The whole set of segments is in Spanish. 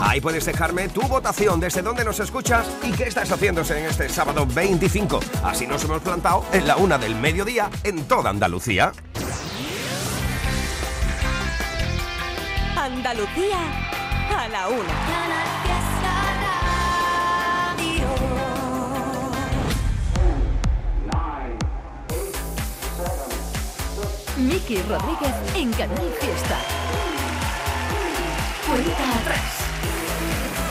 Ahí puedes dejarme tu votación desde dónde nos escuchas y qué estás haciéndose en este sábado 25. Así nos hemos plantado en la una del mediodía en toda Andalucía. Andalucía a la una. Miki Rodríguez en Canal Fiesta.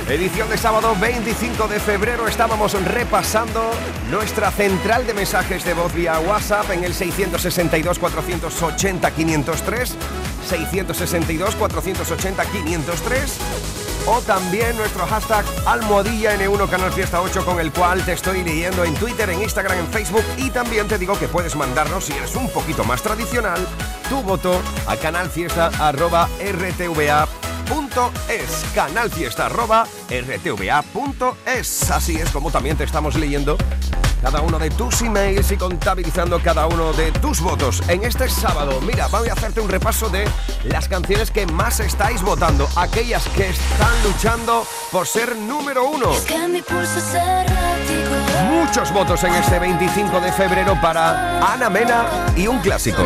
Edición de sábado 25 de febrero estábamos repasando nuestra central de mensajes de voz vía WhatsApp en el 662 480 503 662 480 503 o también nuestro hashtag almohadilla N1 Canal Fiesta 8 con el cual te estoy leyendo en Twitter, en Instagram, en Facebook y también te digo que puedes mandarnos, si eres un poquito más tradicional, tu voto a canalfiesta.rtva.es canalfiesta.rtva.es Así es como también te estamos leyendo cada uno de tus emails y contabilizando cada uno de tus votos en este sábado. Mira, voy a hacerte un repaso de las canciones que más estáis votando, aquellas que están luchando por ser número uno. Muchos votos en este 25 de febrero para Ana Mena y un clásico.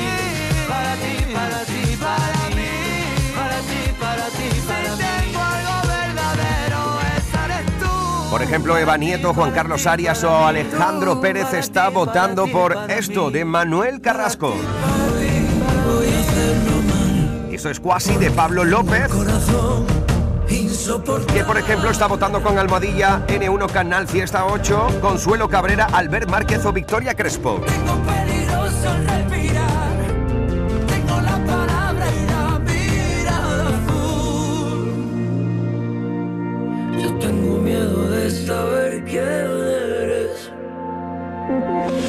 ejemplo, Eva Nieto, Juan Carlos Arias o Alejandro Pérez está votando por esto de Manuel Carrasco. Eso es cuasi de Pablo López. Que por ejemplo está votando con Almohadilla N1 Canal Fiesta 8, Consuelo Cabrera, Albert Márquez o Victoria Crespo.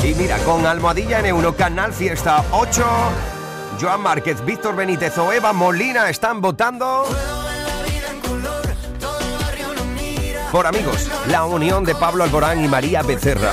Y mira, con Almohadilla en Euro Canal Fiesta 8, Joan Márquez, Víctor Benítez o Eva Molina están votando. Por amigos, la unión de Pablo Alborán y María Becerra.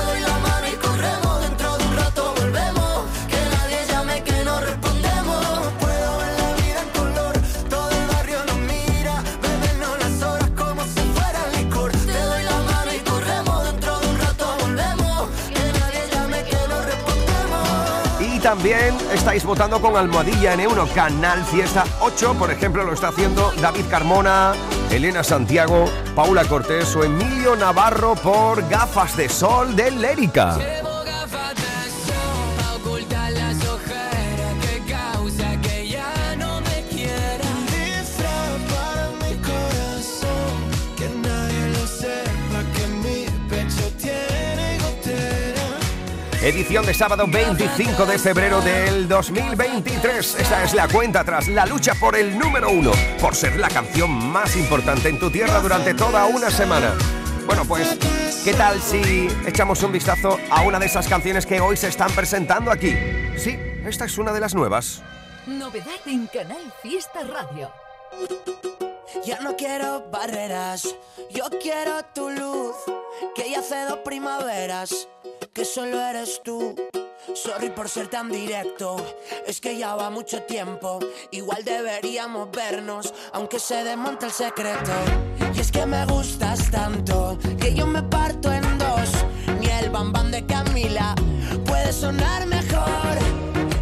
También estáis votando con Almohadilla en Euro Canal Fiesta 8. Por ejemplo, lo está haciendo David Carmona, Elena Santiago, Paula Cortés o Emilio Navarro por Gafas de Sol de Lérica. Edición de sábado 25 de febrero del 2023. Esta es la cuenta tras la lucha por el número uno, por ser la canción más importante en tu tierra durante toda una semana. Bueno, pues, ¿qué tal si echamos un vistazo a una de esas canciones que hoy se están presentando aquí? Sí, esta es una de las nuevas. Novedad en Canal Fiesta Radio. Ya no quiero barreras, yo quiero tu luz, que ya hace dos primaveras que solo eres tú. Sorry por ser tan directo, es que ya va mucho tiempo. Igual deberíamos vernos, aunque se desmonte el secreto. Y es que me gustas tanto, que yo me parto en dos. Ni el bambán de Camila puede sonar mejor.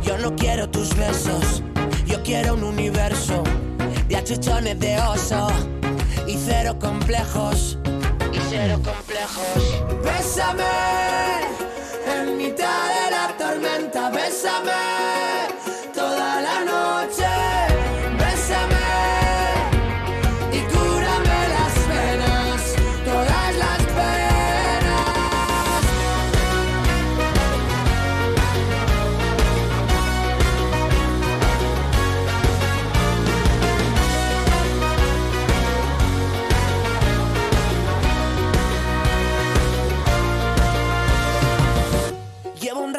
Yo no quiero tus besos, yo quiero un universo de achuchones de oso y cero complejos. Y cero complejos. Bésame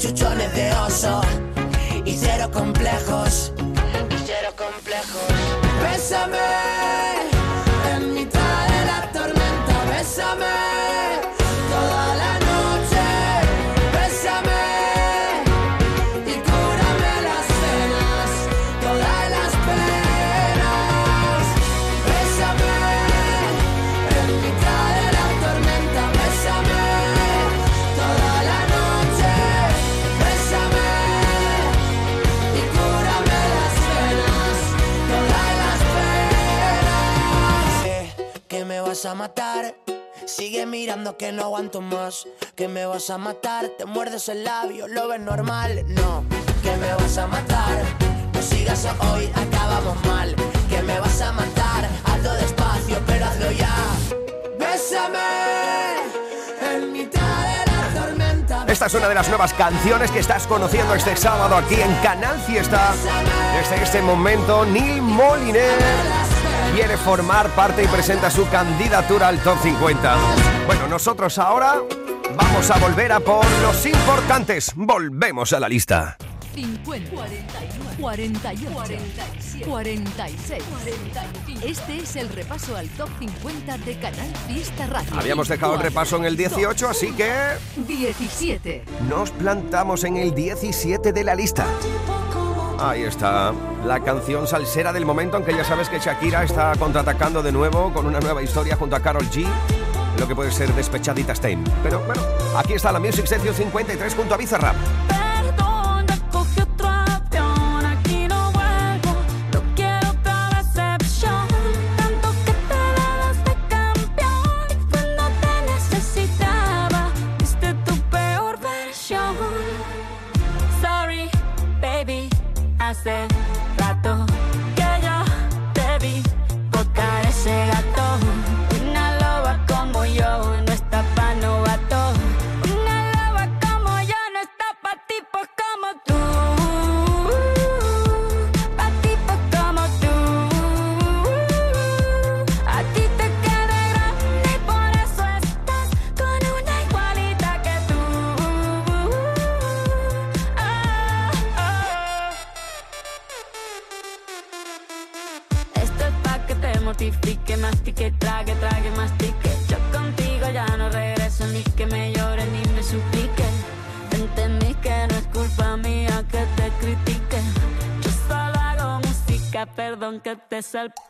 de achuchones de oso y cero complejos, y cero complejos. A matar. Sigue mirando que no aguanto más. Que me vas a matar. Te muerdes el labio, lo ves normal. No, que me vas a matar. No sigas hoy, acabamos mal. Que me vas a matar. Hazlo despacio, pero hazlo ya. Bésame en mitad de la tormenta. Esta es una de las nuevas canciones que estás conociendo este sábado aquí en Canal Fiesta. Desde este momento, Neil Moliner quiere formar parte y presenta su candidatura al Top 50. Bueno, nosotros ahora vamos a volver a por los importantes. Volvemos a la lista. 50, 41, 48, 46, Este es el repaso al top 50 de Canal Fiesta Radio. Habíamos dejado el repaso en el 18, así que... 17. Nos plantamos en el 17 de la lista. Ahí está, la canción salsera del momento, aunque ya sabes que Shakira está contraatacando de nuevo con una nueva historia junto a Carol G, lo que puede ser despechadita Stein. Pero bueno, aquí está la Music Section 53 junto a Bizarrap. myself.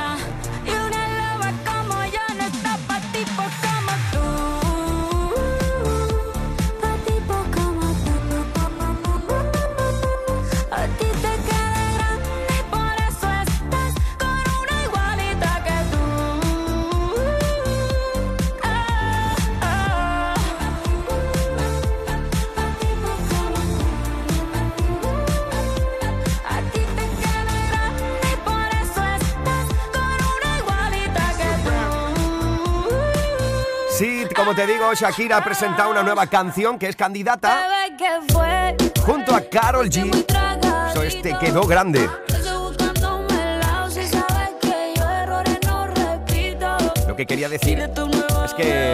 Como te digo, Shakira ha presentado una nueva canción que es candidata junto a Carol G. Eso este quedó grande. Lo que quería decir es que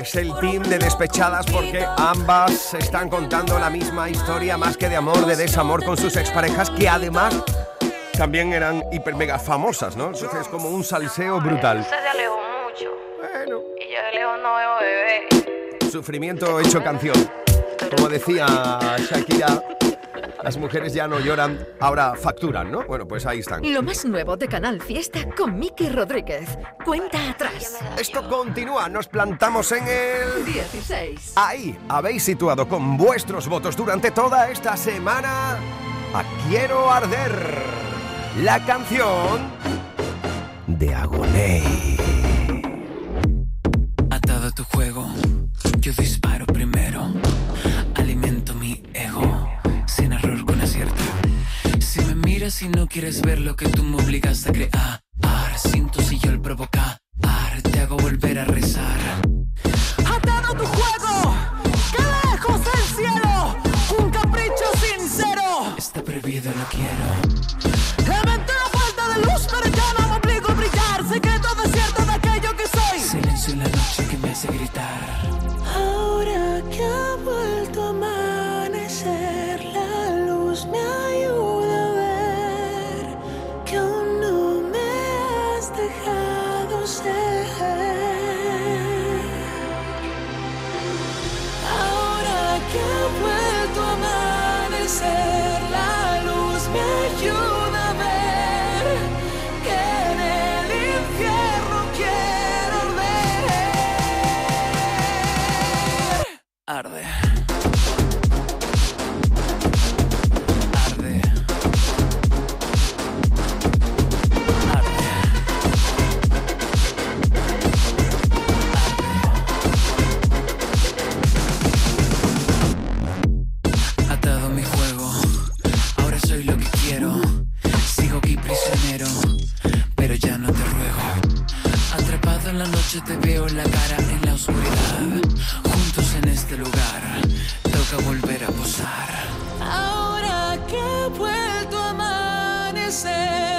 es el team de despechadas porque ambas están contando la misma historia más que de amor, de desamor con sus exparejas que además también eran hiper mega famosas, ¿no? Entonces es como un salseo brutal. Yo de lejos no veo bebé. Sufrimiento hecho canción. Como decía Shakira, las mujeres ya no lloran, ahora facturan, ¿no? Bueno, pues ahí están. Lo más nuevo de Canal Fiesta con Miki Rodríguez. Cuenta atrás. Esto continúa, nos plantamos en el 16. Ahí habéis situado con vuestros votos durante toda esta semana a Quiero Arder, la canción de Agoney. Tu juego, yo disparo primero, alimento mi ego, sin error con acierto. Si me miras y no quieres ver lo que tú me obligas a crear, siento si yo el provocar, te hago volver a rezar. Atado tu juego, que lejos del cielo, un capricho sincero. Está prohibido, no quiero. Noche te veo la cara en la oscuridad. Juntos en este lugar, toca volver a posar. Ahora que ha vuelto a amanecer,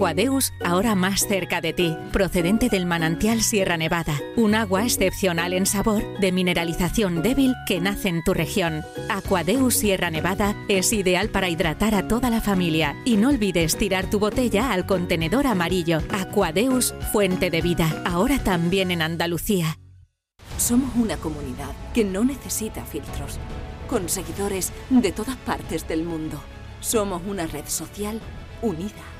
Aquadeus, ahora más cerca de ti, procedente del manantial Sierra Nevada, un agua excepcional en sabor, de mineralización débil que nace en tu región. Aquadeus Sierra Nevada es ideal para hidratar a toda la familia y no olvides tirar tu botella al contenedor amarillo. Aquadeus, fuente de vida, ahora también en Andalucía. Somos una comunidad que no necesita filtros, con seguidores de todas partes del mundo. Somos una red social unida,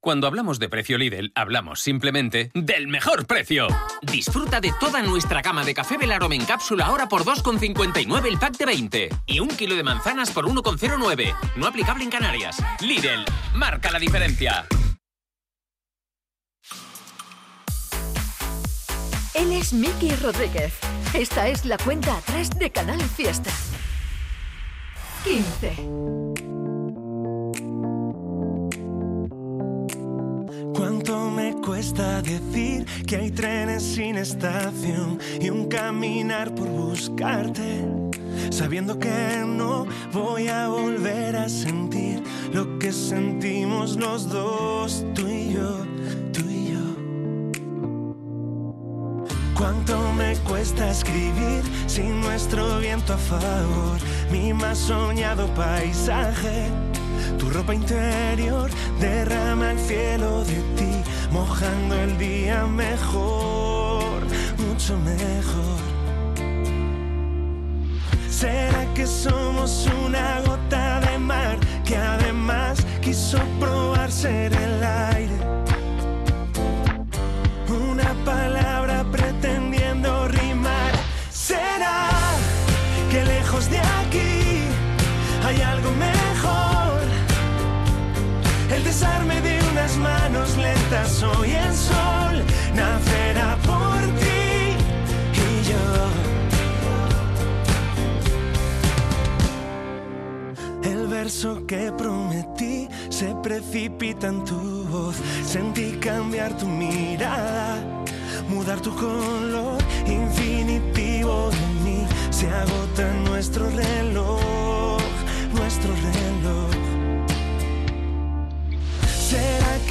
Cuando hablamos de precio Lidl, hablamos simplemente del mejor precio. Disfruta de toda nuestra gama de café Belarome en cápsula ahora por 2,59 el pack de 20 y un kilo de manzanas por 1,09. No aplicable en Canarias. Lidl, marca la diferencia. Él es Miki Rodríguez. Esta es la cuenta atrás de Canal Fiesta. 15. Cuesta decir que hay trenes sin estación y un caminar por buscarte? Sabiendo que no voy a volver a sentir lo que sentimos los dos, tú y yo, tú y yo. ¿Cuánto me cuesta escribir sin nuestro viento a favor? Mi más soñado paisaje. Tu ropa interior derrama el cielo de ti, mojando el día mejor, mucho mejor. ¿Será que somos una gota de mar que además quiso probar ser el aire? Una palabra pretendiendo rimar. ¿Será que lejos de aquí hay algo mejor? El desarme de manos lentas, hoy el sol nacerá por ti y yo. El verso que prometí se precipita en tu voz. Sentí cambiar tu mirada, mudar tu color infinitivo de mí. Se agota nuestro reloj,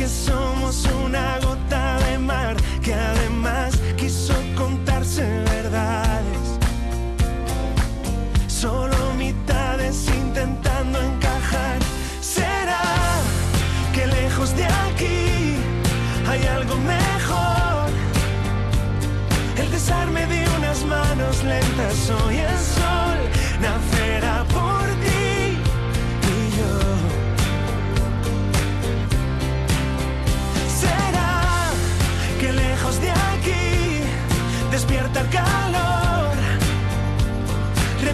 somos una gota de mar que además quiso contarse verdades? Solo mitades intentando encajar. ¿Será que lejos de aquí hay algo mejor? El desarme de unas manos lentas, hoy el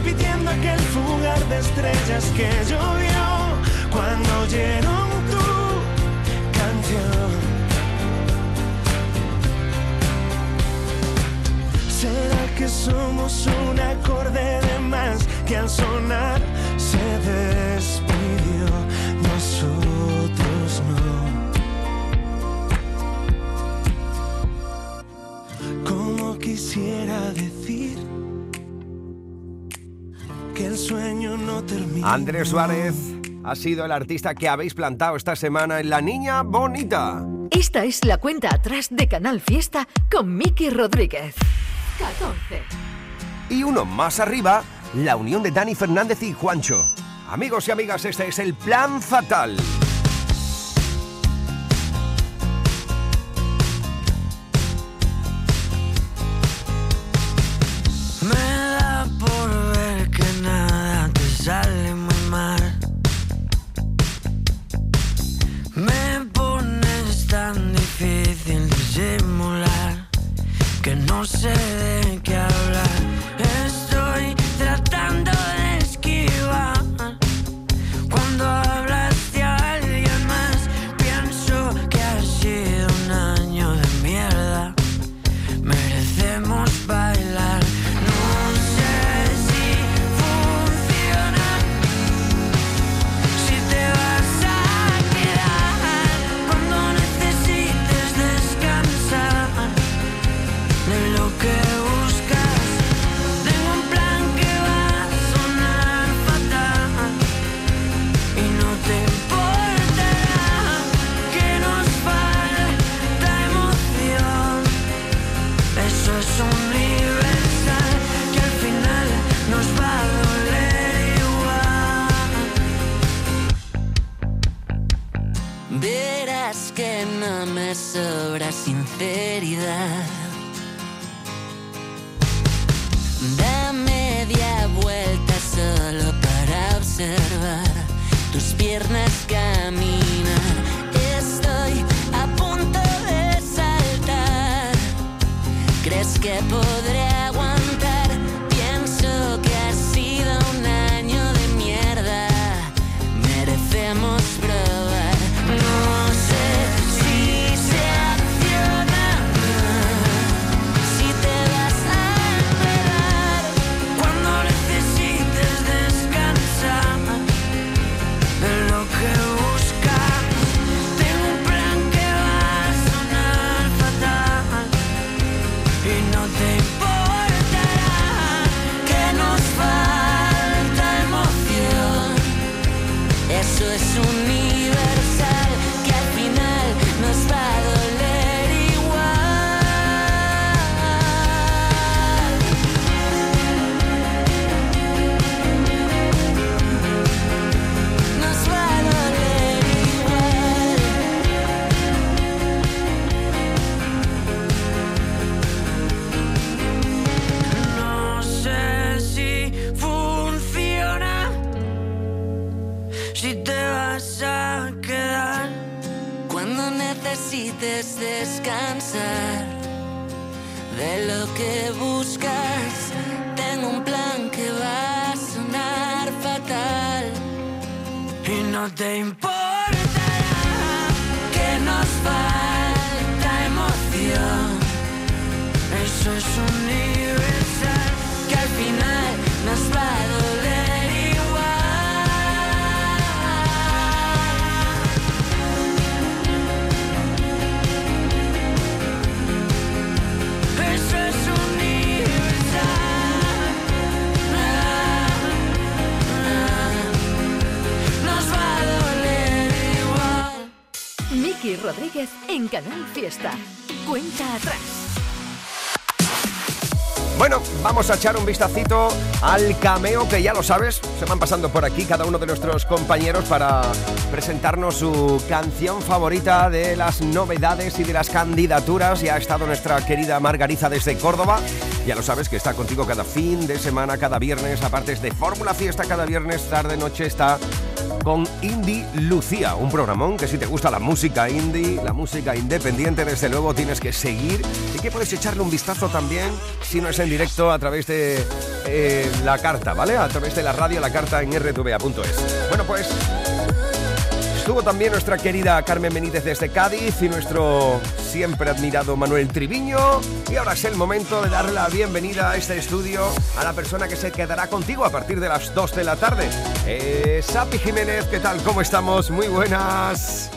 Repitiendo aquel fugar de estrellas que llovió cuando oyeron tu canción. ¿Será que somos un acorde de más que al sonar se despidió? Andrés Suárez ha sido el artista que habéis plantado esta semana en La Niña Bonita. Esta es la cuenta atrás de Canal Fiesta con Miki Rodríguez. 14. Y uno más arriba, la unión de Dani Fernández y Juancho. Amigos y amigas, este es el plan fatal. Echar un vistacito al cameo que ya lo sabes, se van pasando por aquí cada uno de nuestros compañeros para presentarnos su canción favorita de las novedades y de las candidaturas. Ya ha estado nuestra querida Margarita desde Córdoba. Ya lo sabes que está contigo cada fin de semana, cada viernes, aparte de Fórmula Fiesta, cada viernes tarde noche está con Indie Lucía, un programón que si te gusta la música indie, la música independiente, desde luego tienes que seguir y que puedes echarle un vistazo también, si no es en directo, a través de eh, la carta, ¿vale? A través de la radio, la carta en rtva.es. Bueno, pues estuvo también nuestra querida Carmen Benítez desde Cádiz y nuestro siempre admirado Manuel Triviño. Y ahora es el momento de darle la bienvenida a este estudio a la persona que se quedará contigo a partir de las 2 de la tarde. Eh, Sapi Jiménez, ¿qué tal? ¿Cómo estamos? Muy buenas.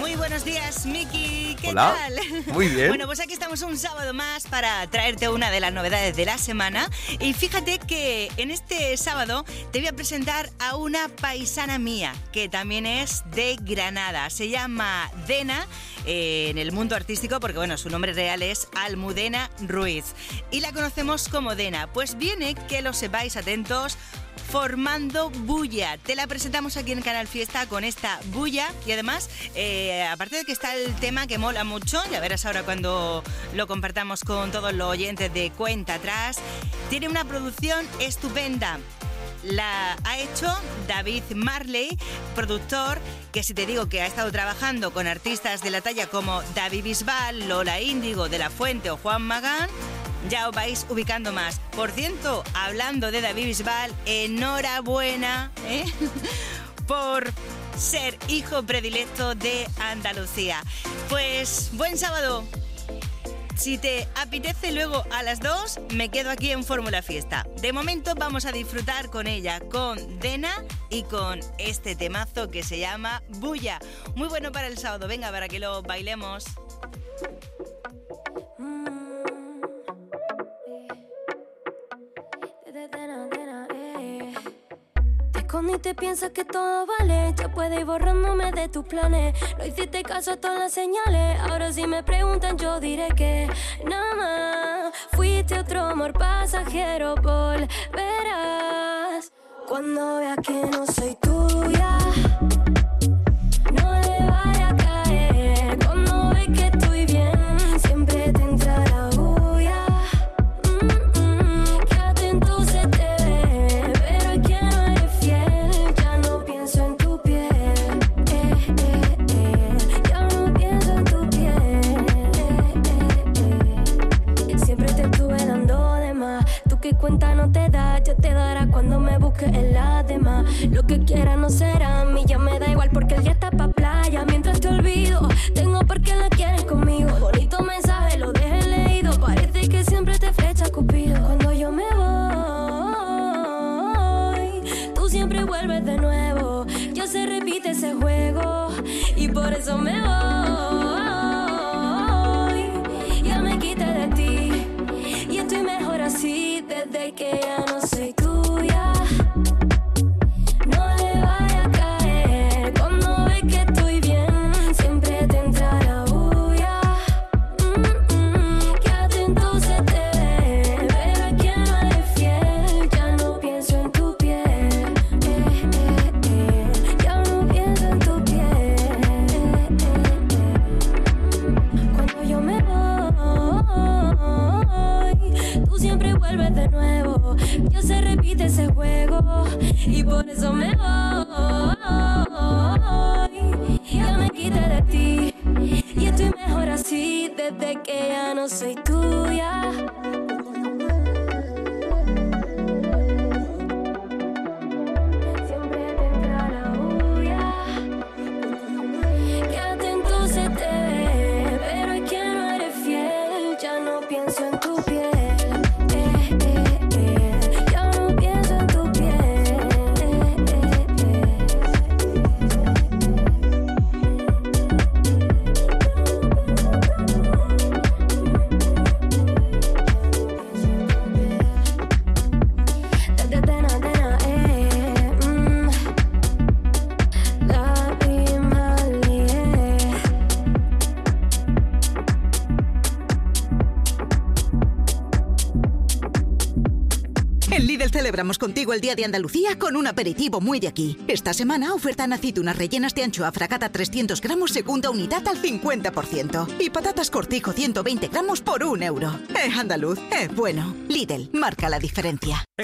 Muy buenos días, Miki. ¿Qué Hola. tal? Muy bien. Bueno, pues aquí estamos un sábado más para traerte una de las novedades de la semana. Y fíjate que en este sábado te voy a presentar a una paisana mía, que también es de Granada. Se llama Dena eh, en el mundo artístico, porque bueno, su nombre real es Almudena Ruiz. Y la conocemos como Dena. Pues viene que lo sepáis atentos formando bulla. Te la presentamos aquí en Canal Fiesta con esta bulla y además, eh, aparte de que está el tema que mola mucho, ya verás ahora cuando lo compartamos con todos los oyentes de Cuenta Atrás, tiene una producción estupenda. La ha hecho David Marley, productor, que si te digo que ha estado trabajando con artistas de la talla como David Bisbal, Lola Índigo, De La Fuente o Juan Magán, ya os vais ubicando más. Por cierto, hablando de David Bisbal, enhorabuena ¿eh? por ser hijo predilecto de Andalucía. Pues buen sábado. Si te apetece luego a las 2, me quedo aquí en Fórmula Fiesta. De momento vamos a disfrutar con ella, con Dena y con este temazo que se llama Bulla. Muy bueno para el sábado, venga, para que lo bailemos. Y te piensas que todo vale. Ya puedes ir borrándome de tus planes. No hiciste caso a todas las señales. Ahora si me preguntan, yo diré que nada más. Fuiste otro amor pasajero, volverás. Cuando veas que no soy tuya. Busques en la. Lo que quiera no será a mí, ya me da igual porque el día está pa' playa. Mientras te olvido, tengo por qué la quieres conmigo. De Andalucía con un aperitivo muy de aquí. Esta semana oferta en aceitunas rellenas de anchoa fragata 300 gramos segunda unidad al 50%. Y patatas cortijo 120 gramos por un euro. Es andaluz, es bueno. Lidl, marca la diferencia.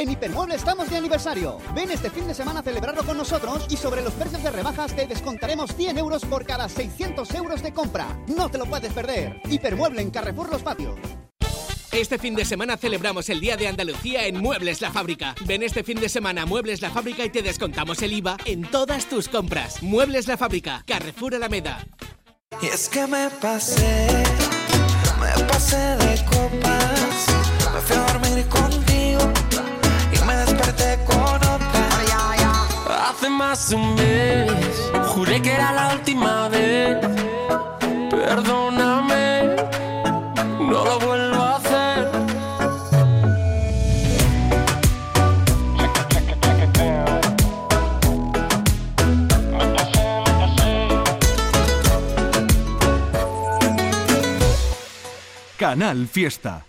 En Hipermueble estamos de aniversario. Ven este fin de semana a celebrarlo con nosotros y sobre los precios de rebajas te descontaremos 100 euros por cada 600 euros de compra. No te lo puedes perder. Hipermueble en Carrefour Los Patios. Este fin de semana celebramos el Día de Andalucía en Muebles La Fábrica. Ven este fin de semana a Muebles La Fábrica y te descontamos el IVA en todas tus compras. Muebles La Fábrica, Carrefour Alameda. Y es que me pasé, me pasé de copas, me fui a dormir contigo Hace más de un mes, juré que era la última vez. Perdóname, no lo vuelvo a hacer. Canal Fiesta.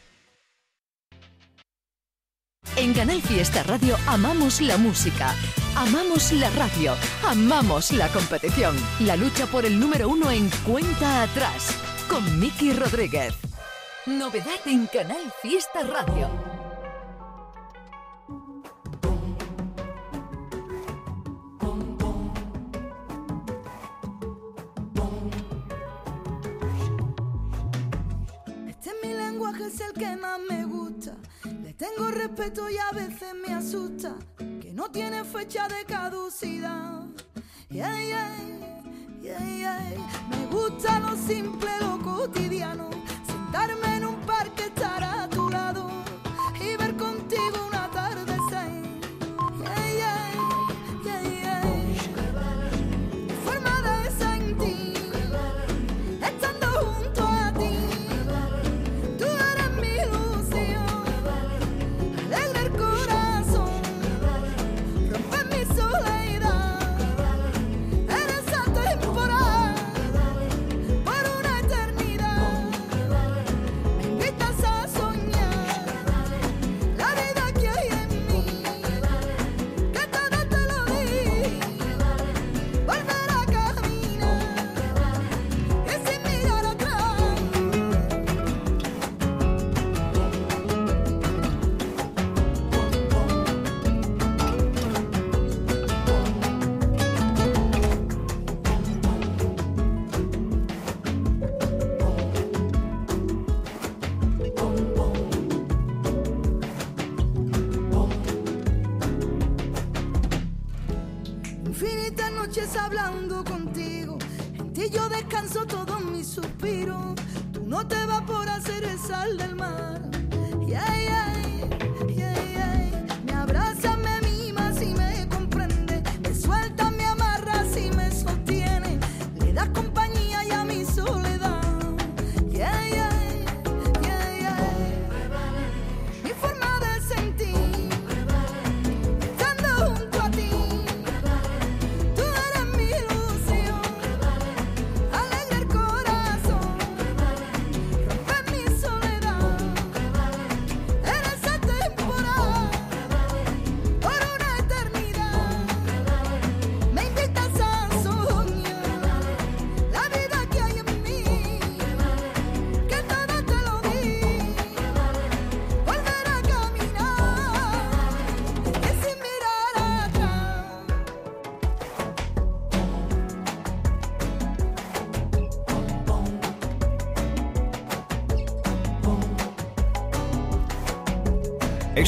En Canal Fiesta Radio amamos la música, amamos la radio, amamos la competición. La lucha por el número uno en cuenta atrás con Miki Rodríguez. Novedad en Canal Fiesta Radio. Este es mi lenguaje, es el que más me gusta. Tengo respeto y a veces me asusta. Que no tiene fecha de caducidad. Me gusta lo simple, lo cotidiano. Sentarme en un parque, estar a tu lado.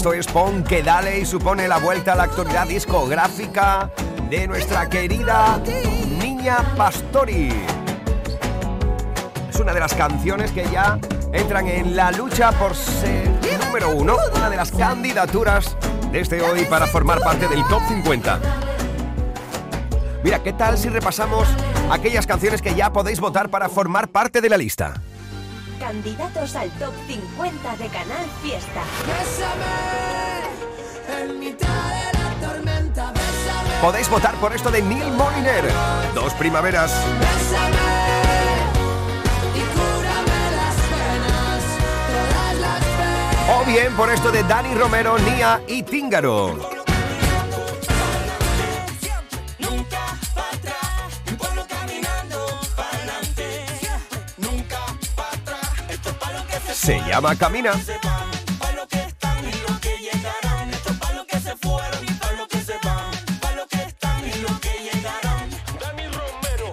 Esto es Pon que Dale y supone la vuelta a la actualidad discográfica de nuestra querida Niña Pastori. Es una de las canciones que ya entran en la lucha por ser número uno, una de las candidaturas desde hoy para formar parte del top 50. Mira, ¿qué tal si repasamos aquellas canciones que ya podéis votar para formar parte de la lista? Candidatos al top 50 de Canal Fiesta. Podéis votar por esto de Neil Moliner. Dos primaveras. O bien por esto de Dani Romero, Nia y Tíngaro. Se llama Camina.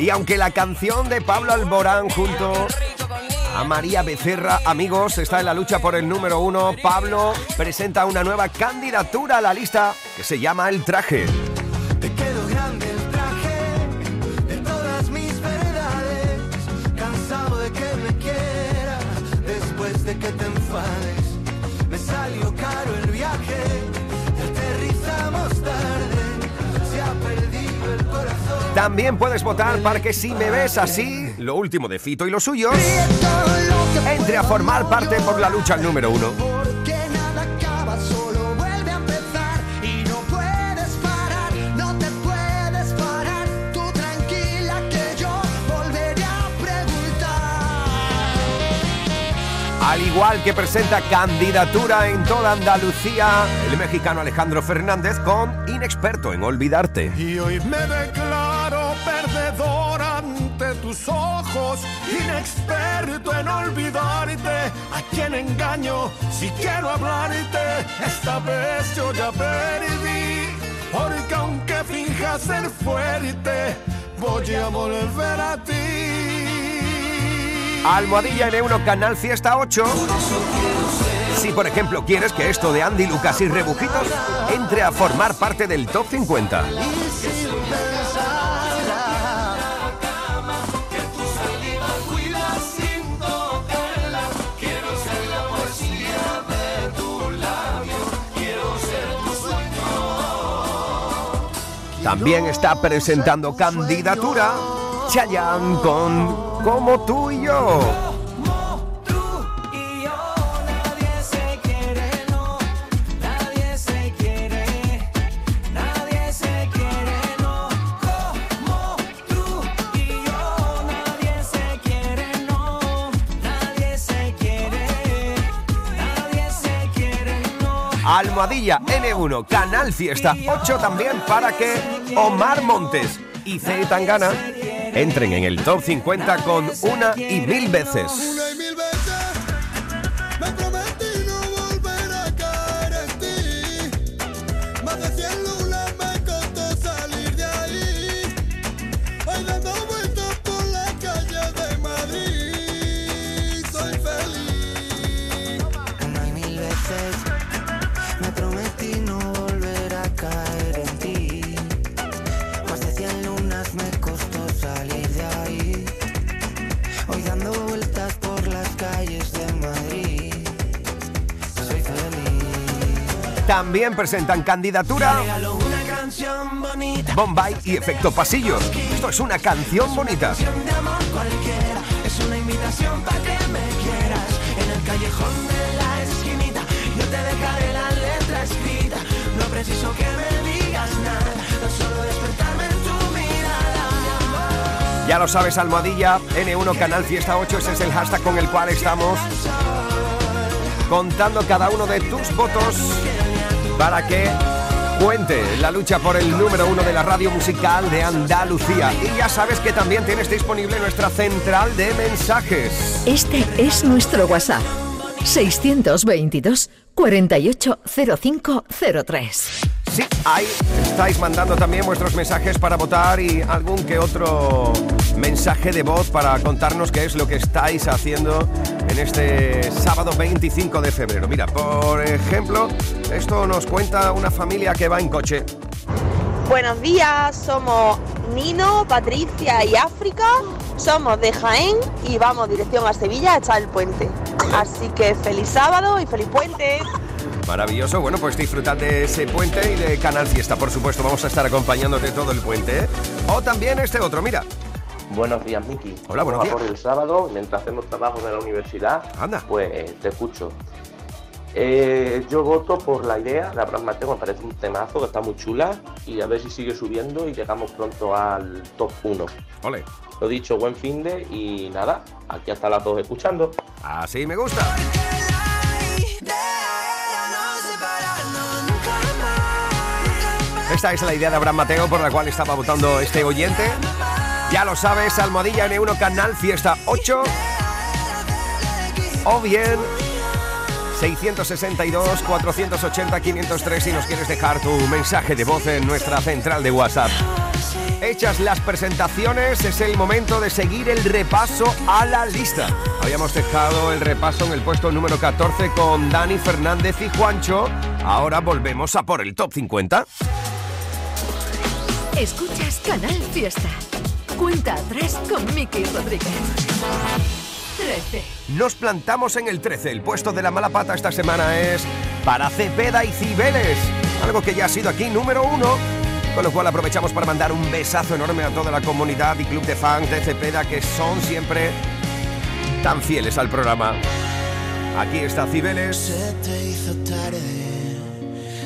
Y aunque la canción de Pablo Alborán junto a María Becerra, amigos, está en la lucha por el número uno, Pablo presenta una nueva candidatura a la lista que se llama El Traje. También puedes votar para que si me ves así, lo último de Fito y los suyos, entre a formar parte por la lucha al número uno. Al igual que presenta candidatura en toda Andalucía, el mexicano Alejandro Fernández con Inexperto en Olvidarte. Y hoy me declaro perdedor ante tus ojos, inexperto en olvidarte. A quien engaño si quiero hablarte, esta vez yo ya perdí. Porque aunque finja ser fuerte, voy a volver a ti. Almohadilla N1 Canal Fiesta 8. Si por ejemplo quieres que esto de Andy Lucas y Rebujitos entre a formar parte del top 50. También está presentando candidatura Chayanne con Como tú y yo. Almohadilla N1 Canal Fiesta 8 también para que Omar Montes y C. Tangana entren en el top 50 con una y mil veces. Una y mil veces También presentan candidatura. Bombay y Efecto Pasillo. Esto es una canción bonita. Es una invitación para que me quieras. En el callejón de la esquinita. Yo te dejaré la letra escrita. No preciso que me digas nada. Tan solo despertarme en tu mirada. Ya lo sabes, Almohadilla N1 Canal Fiesta 8. Ese es el hashtag con el cual estamos contando cada uno de tus votos para que cuente la lucha por el número uno de la radio musical de Andalucía. Y ya sabes que también tienes disponible nuestra central de mensajes. Este es nuestro WhatsApp. 622 480503. Sí, ahí estáis mandando también vuestros mensajes para votar y algún que otro mensaje de voz para contarnos qué es lo que estáis haciendo en este sábado 25 de febrero. Mira, por ejemplo, esto nos cuenta una familia que va en coche. Buenos días, somos Nino, Patricia y África. Somos de Jaén y vamos dirección a Sevilla a echar el puente. Así que feliz sábado y feliz puente. Maravilloso, bueno, pues disfrutad de ese puente y de Canal Fiesta, por supuesto. Vamos a estar acompañándote todo el puente. ¿eh? O también este otro, mira. Buenos días, Miki. Hola, buenos días. por el sábado, mientras hacemos trabajos de la universidad, Anda. pues te escucho. Eh, yo voto por la idea de Abraham Mateo, me parece un temazo que está muy chula y a ver si sigue subiendo y llegamos pronto al top 1. Ole. Lo dicho, buen fin de y nada, aquí hasta las dos escuchando. Así me gusta. Esta es la idea de Abraham Mateo por la cual estaba votando este oyente. Ya lo sabes, Almohadilla N1 Canal Fiesta 8. O bien 662 480 503 si nos quieres dejar tu mensaje de voz en nuestra central de WhatsApp. Hechas las presentaciones, es el momento de seguir el repaso a la lista. Habíamos dejado el repaso en el puesto número 14 con Dani Fernández y Juancho. Ahora volvemos a por el top 50. Escuchas Canal Fiesta. Cuenta atrás con Miki Rodríguez. 13. Nos plantamos en el 13. El puesto de la mala pata esta semana es para Cepeda y Cibeles. Algo que ya ha sido aquí número uno. Con lo cual aprovechamos para mandar un besazo enorme a toda la comunidad y club de fans de Cepeda que son siempre tan fieles al programa. Aquí está Cibeles. Se te hizo tarde.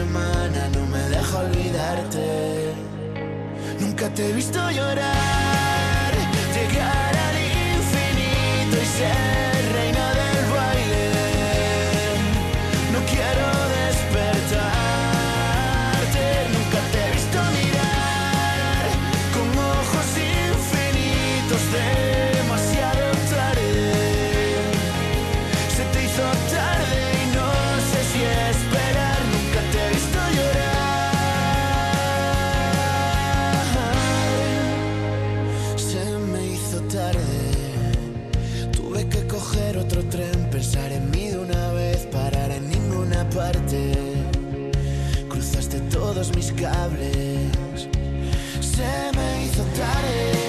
Semana. No me deja olvidarte. Nunca te he visto llorar, llegar al infinito y ser se me hizo tarde.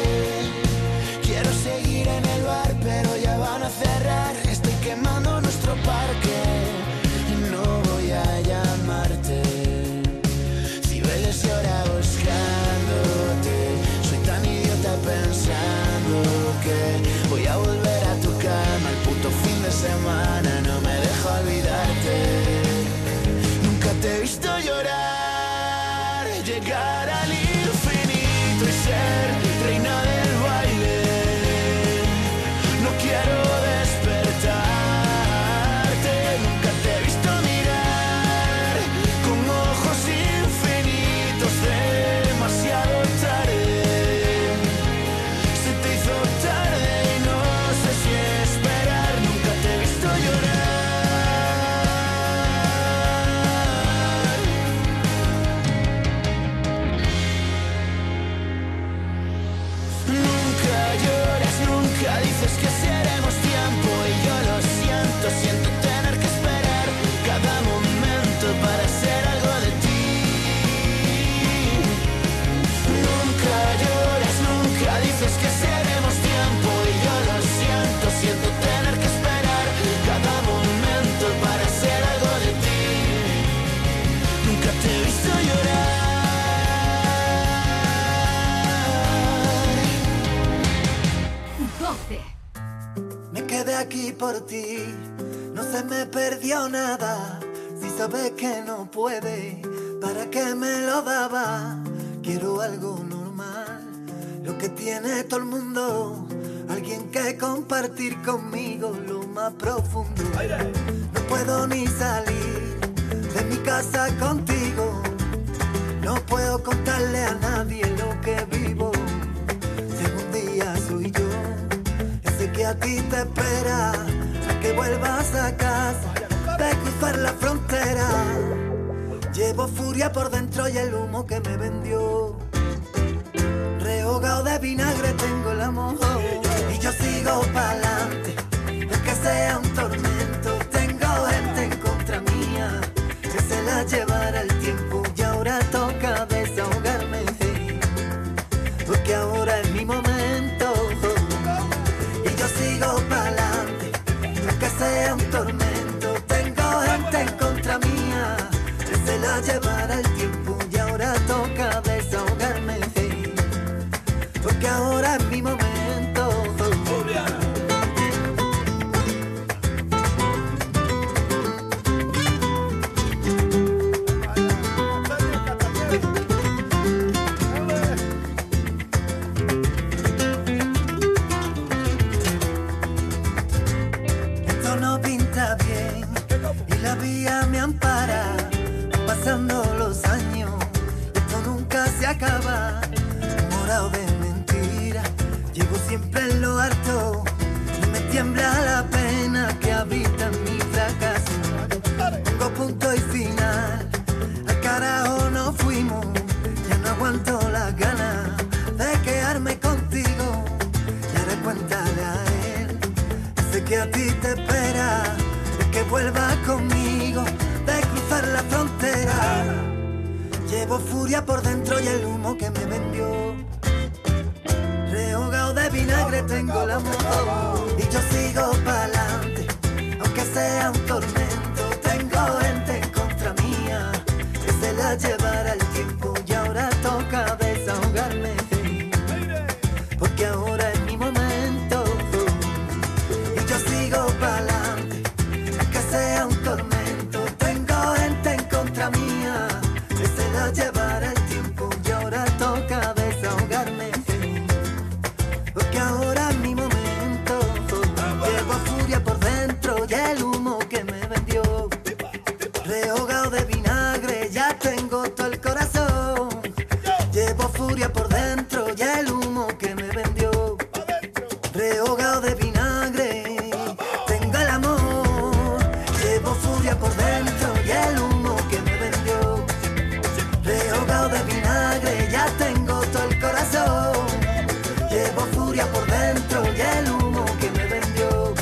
por dentro y el humo que me vendió,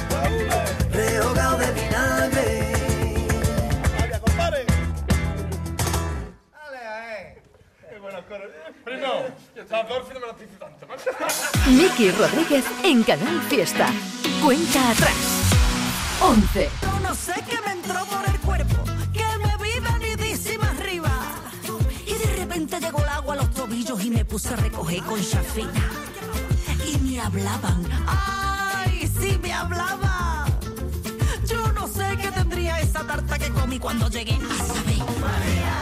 rehogado de vinagre. Miki Rodríguez en Canal Fiesta. Cuenta atrás. 11. No sé qué me entró por el cuerpo, que me vi venidísima arriba. Y de repente llegó el agua a los tobillos y me puse a recoger con chafita me hablaban. ¡Ay, sí me hablaba! Yo no sé qué tendría esa tarta que comí cuando llegué a saber. María.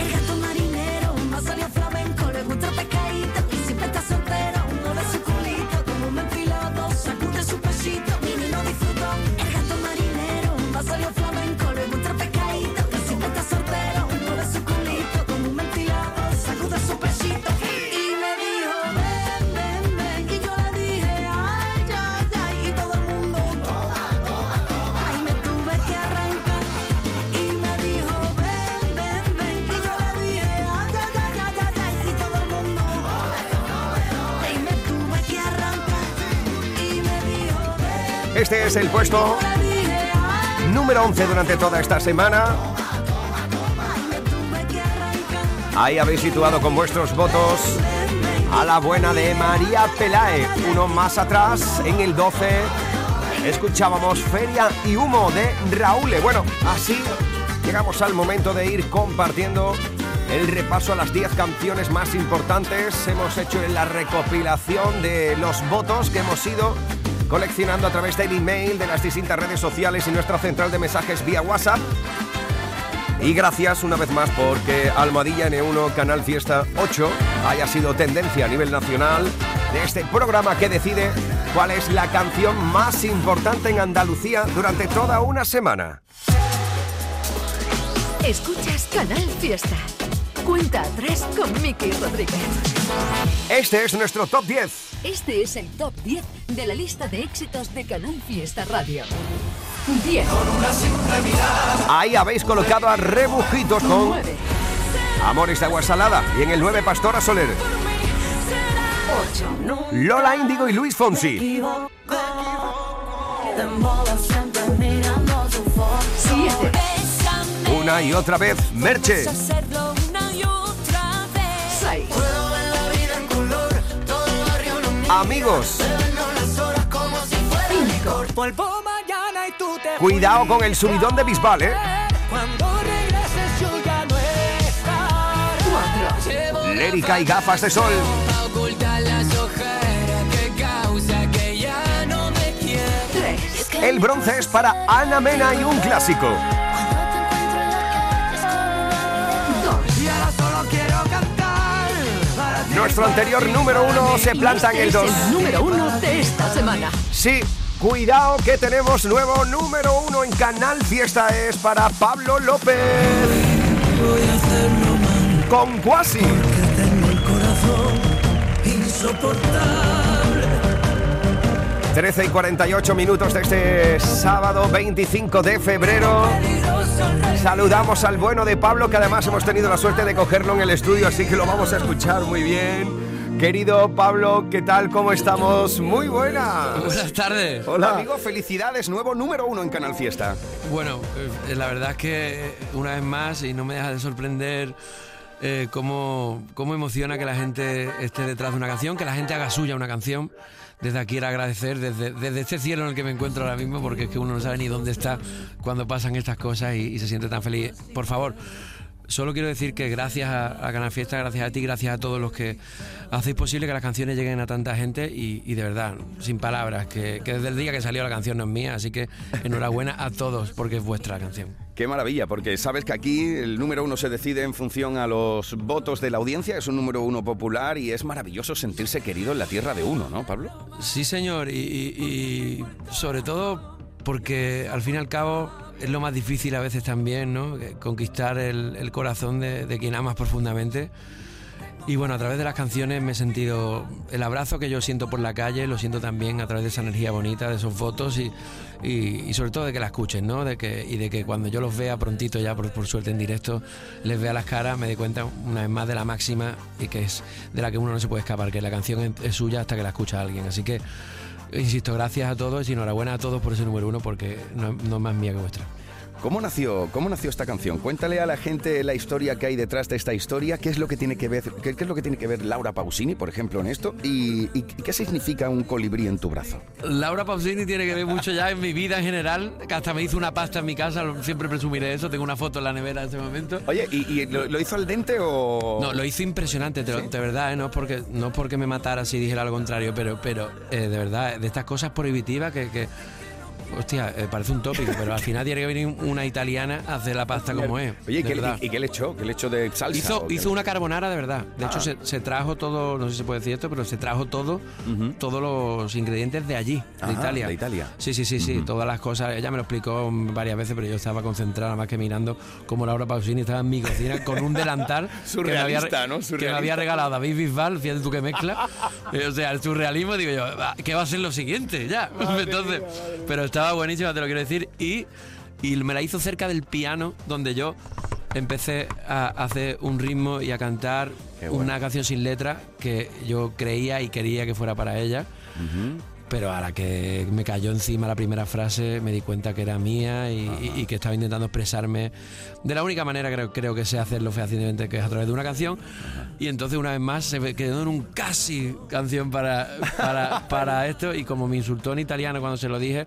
El gato marinero no salió flamenco, le gusta Este es el puesto número 11 durante toda esta semana. Ahí habéis situado con vuestros votos a la buena de María Pelae. Uno más atrás, en el 12, escuchábamos Feria y Humo de Raúl. Bueno, así llegamos al momento de ir compartiendo el repaso a las 10 canciones más importantes. Hemos hecho en la recopilación de los votos que hemos ido coleccionando a través del email, de las distintas redes sociales y nuestra central de mensajes vía WhatsApp. Y gracias una vez más porque Almadilla N1 Canal Fiesta 8 haya sido tendencia a nivel nacional de este programa que decide cuál es la canción más importante en Andalucía durante toda una semana. Escuchas Canal Fiesta. Cuenta 3 con Miki Rodríguez. Este es nuestro top 10. Este es el top 10 de la lista de éxitos de Canal Fiesta Radio. 10. Ahí habéis colocado a Rebujitos con Amores de Agua Salada y en el 9 Pastora Soler. 8. Lola Índigo y Luis Fonsi. 7. Una y otra vez, Merche. Amigos, 5. Vuelvo mañana y tú te cuidado con el subidón de Bisbal, ¿eh? Cuando regreses yo ya no estaré. 4. Lérica y gafas de sol. Ocultar las ojeras que causa que ya no me quieres. 3. El bronce es para Ana Mena y un clásico. Nuestro anterior número uno se planta en el 2. El número 1 de esta semana. Sí, cuidado que tenemos nuevo número uno en Canal Fiesta. Es para Pablo López. Voy a hacerlo mal Con Quasi. porque tengo el corazón insoportable. 13 y 48 minutos de este sábado 25 de febrero. Saludamos al bueno de Pablo, que además hemos tenido la suerte de cogerlo en el estudio, así que lo vamos a escuchar muy bien. Querido Pablo, ¿qué tal? ¿Cómo estamos? Muy buenas. Buenas tardes. Hola. Amigo, felicidades, nuevo número uno en Canal Fiesta. Bueno, eh, la verdad es que una vez más, y no me deja de sorprender eh, cómo, cómo emociona que la gente esté detrás de una canción, que la gente haga suya una canción. Desde aquí quiero agradecer, desde, desde este cielo en el que me encuentro ahora mismo, porque es que uno no sabe ni dónde está cuando pasan estas cosas y, y se siente tan feliz. Por favor, Solo quiero decir que gracias a, a Canal Fiesta, gracias a ti, gracias a todos los que hacéis posible que las canciones lleguen a tanta gente y, y de verdad, sin palabras, que, que desde el día que salió la canción no es mía, así que enhorabuena a todos porque es vuestra canción. Qué maravilla, porque sabes que aquí el número uno se decide en función a los votos de la audiencia, es un número uno popular y es maravilloso sentirse querido en la tierra de uno, ¿no, Pablo? Sí, señor, y, y- y sobre todo porque al fin y al cabo es lo más difícil a veces también, ¿no? Que Conquistar el, corazón de, quien amas profundamente. Y bueno, a través de las canciones me he sentido el abrazo que yo siento por la calle, lo siento también a través de esa energía bonita, de esos votos y, y- y sobre todo de que la escuchen, ¿no? De que, y de que cuando yo los vea prontito, ya por, por suerte en directo, les vea las caras, me dé cuenta una vez más de la máxima y que es de la que uno no se puede escapar, que la canción es, es suya hasta que la escucha alguien. Así que, insisto, gracias a todos y enhorabuena a todos por ese número uno porque no, no más mía que vuestra. ¿Cómo nació, ¿Cómo nació esta canción? Cuéntale a la gente la historia que hay detrás de esta historia, qué es lo que tiene que ver, qué, qué es lo que tiene que ver Laura Pausini, por ejemplo, en esto, y, qué significa un colibrí en tu brazo. Laura Pausini tiene que ver mucho ya en mi vida en general, que hasta me hizo una pasta en mi casa, siempre presumiré eso, tengo una foto en la nevera en ese momento. Oye, ¿y, y lo, lo hizo al dente o...? No, lo hizo impresionante, de verdad, ¿eh? no, es porque, no es porque me matara si dijera lo contrario, pero, pero eh, de verdad, de estas cosas prohibitivas que... que Hostia, eh, parece un tópico, pero al final tiene que venir una italiana a hacer la pasta como es. Oye, ¿y qué, verdad. y- y qué le echó? ¿Qué le echó de salsa? Hizo, o qué hizo le- una carbonara de verdad. De Ah. hecho, se, se trajo todo, no sé si se puede decir esto, pero se trajo todo, todos los ingredientes de allí, Ajá, de Italia. de Italia. Sí, sí, sí, sí. Todas las cosas. Ella me lo explicó varias veces, pero yo estaba concentrada más que mirando como Laura Pausini estaba en mi cocina con un delantal que me había, Surrealista, ¿no? que me Surrealista. había regalado David Bisbal, fíjate tú que mezcla. Eh, o sea, el surrealismo, digo yo, "Va, ¿qué va a ser lo siguiente? Ya. Entonces, pero estaba buenísima, te lo quiero decir. Y, y me la hizo cerca del piano, donde yo empecé a hacer un ritmo y a cantar una canción sin letra que yo creía y quería que fuera para ella. Pero a la que me cayó encima la primera frase me di cuenta que era mía y, y- y que estaba intentando expresarme de la única manera que creo, creo que sé hacerlo fehacientemente, que es a través de una canción. Y entonces una vez más se quedó en un casi canción para, para, para esto y como me insultó en italiano cuando se lo dije,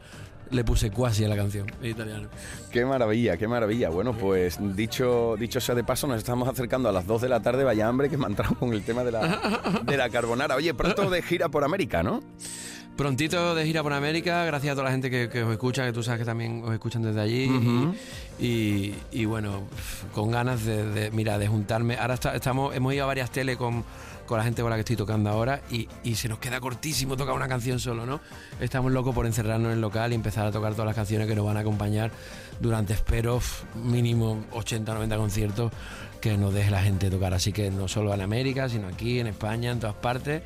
le puse quasi a la canción en italiano. Qué maravilla, qué maravilla. Bueno, pues dicho, dicho sea de paso, nos estamos acercando a las 2 de la tarde. Vaya hambre que me ha entrado con el tema de la, de la carbonara. Oye, pronto de gira por América, ¿no? Prontito de gira por América, gracias a toda la gente que, que os escucha, que tú sabes que también os escuchan desde allí. Y, y- y bueno, con ganas de, de- mira, de juntarme. Ahora está- estamos, hemos ido a varias tele con, con la gente con la que estoy tocando ahora y, y se nos queda cortísimo tocar una canción solo, ¿no? Estamos locos por encerrarnos en el local y empezar a tocar todas las canciones que nos van a acompañar durante, espero, mínimo 80 90 conciertos que nos deje la gente tocar. Así que no solo en América, sino aquí, en España, en todas partes.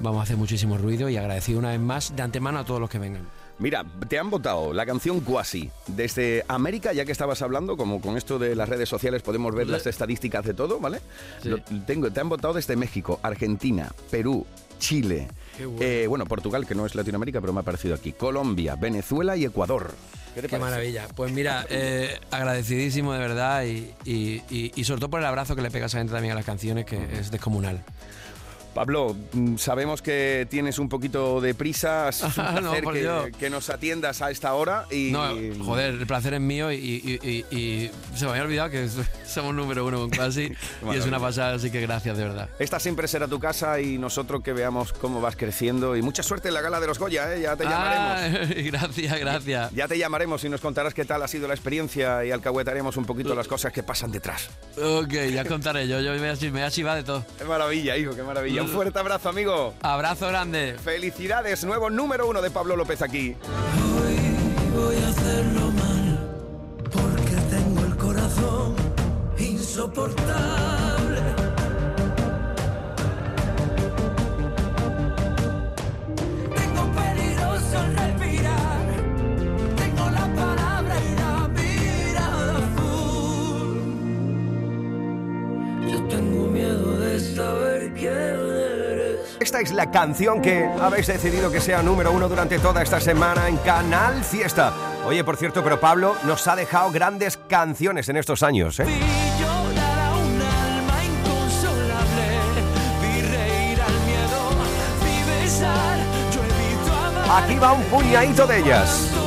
Vamos a hacer muchísimo ruido y agradecido una vez más de antemano a todos los que vengan. Mira, te han votado la canción Quasi desde América, ya que estabas hablando, como con esto de las redes sociales podemos ver las estadísticas de todo, ¿vale? Sí. Lo- tengo, te han votado desde México, Argentina, Perú, Chile, bueno. eh, bueno, Portugal, que no es Latinoamérica, pero me ha parecido aquí, Colombia, Venezuela y Ecuador. ¿Qué maravilla. Pues mira, eh, agradecidísimo de verdad y, y- y- y sobre todo por el abrazo que le pega a esa gente también a las canciones, que es descomunal. Pablo, mm, sabemos que tienes un poquito de prisa, es un No, placer por que, nos atiendas a esta hora y... No, joder, el placer es mío y, y- y- y se me había olvidado que somos número uno con Quasi y es una pasada, así que gracias de verdad. Esta siempre será tu casa y nosotros que veamos cómo vas creciendo y mucha suerte en la gala de los Goya, ¿eh? ya te llamaremos. Ah, gracias, gracias. Ya te llamaremos y nos contarás qué tal ha sido la experiencia y alcahuetaremos un poquito las cosas que pasan detrás. Ok, ya contaré yo, yo me voy a, me voy a chivar de todo. Qué maravilla, hijo, qué maravilla. Un fuerte abrazo, amigo. Abrazo grande. Felicidades, nuevo número uno de Pablo López aquí. Voy a hacerlo mal porque tengo el corazón insoportable. Tengo peligroso al respirar. Tengo la palabra y la mirada azul. Yo tengo miedo de saber quién eres. Esta es la canción que habéis decidido que sea número uno durante toda esta semana en Canal Fiesta. Oye, por cierto, pero Pablo nos ha dejado grandes canciones en estos años, ¿eh? Aquí va un puñadito de ellas.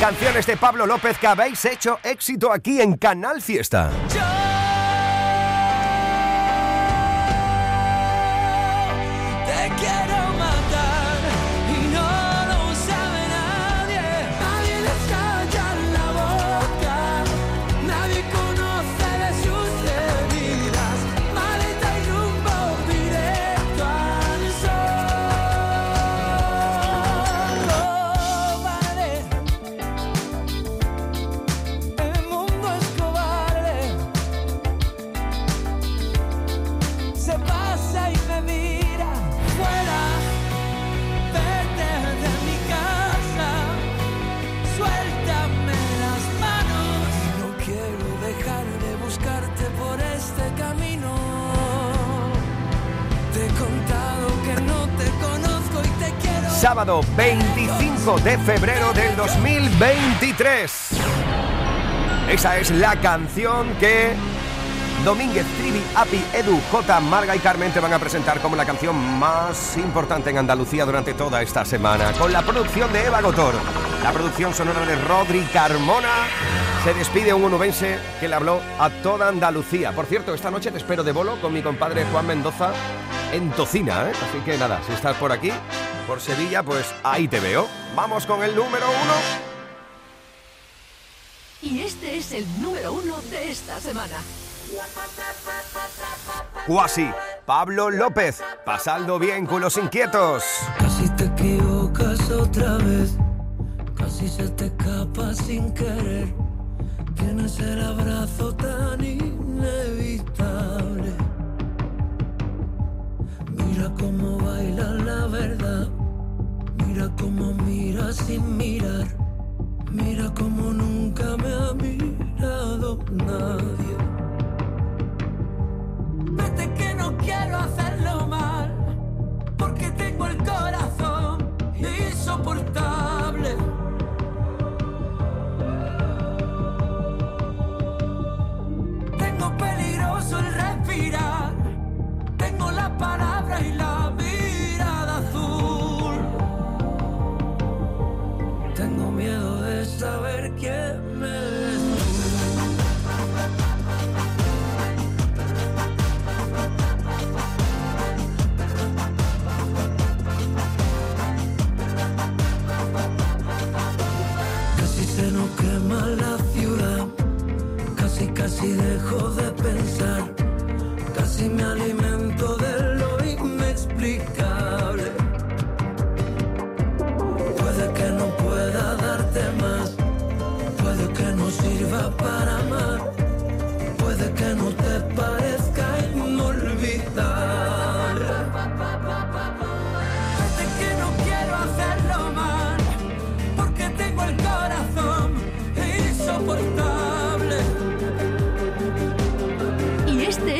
Canciones de Pablo López que habéis hecho éxito aquí en Canal Fiesta. De febrero del 2023. Esa es la canción que Domínguez, Trivi, Api, Edu, J, Marga y Carmen te van a presentar como la canción más importante en Andalucía durante toda esta semana, con la producción de Eva Gotor, la producción sonora de Rodri Carmona. Se despide un onubense que le habló a toda Andalucía. Por cierto, esta noche te espero de bolo con mi compadre Juan Mendoza en Tocina, ¿eh? Así que nada, si estás por aquí, por Sevilla, pues ahí te veo. Vamos con el número uno. Y este es el número uno de esta semana. Cuasi, Pablo López, pasando bien con los inquietos. Casi te equivocas otra vez, casi se te escapa sin querer. Tienes el abrazo tan inevitable. Mira cómo baila la verdad. Sin mirar. Mira como nunca me ha mirado nadie. Vete que no quiero hacerlo mal, porque tengo el corazón insoportable. Tengo peligroso el respirar, tengo la palabra y la saber quién eres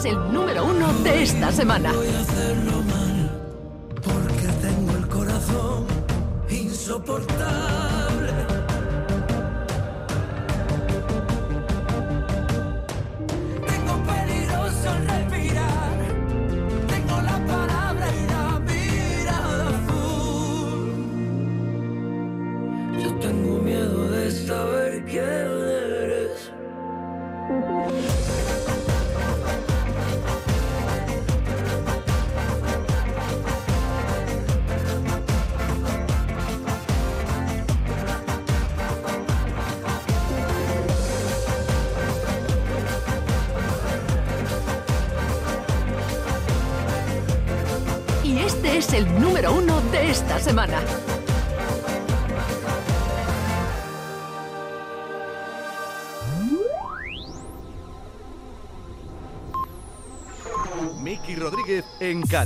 Es el número uno de esta semana. Voy a hacerlo mal, porque tengo el corazón insoportable. Semana.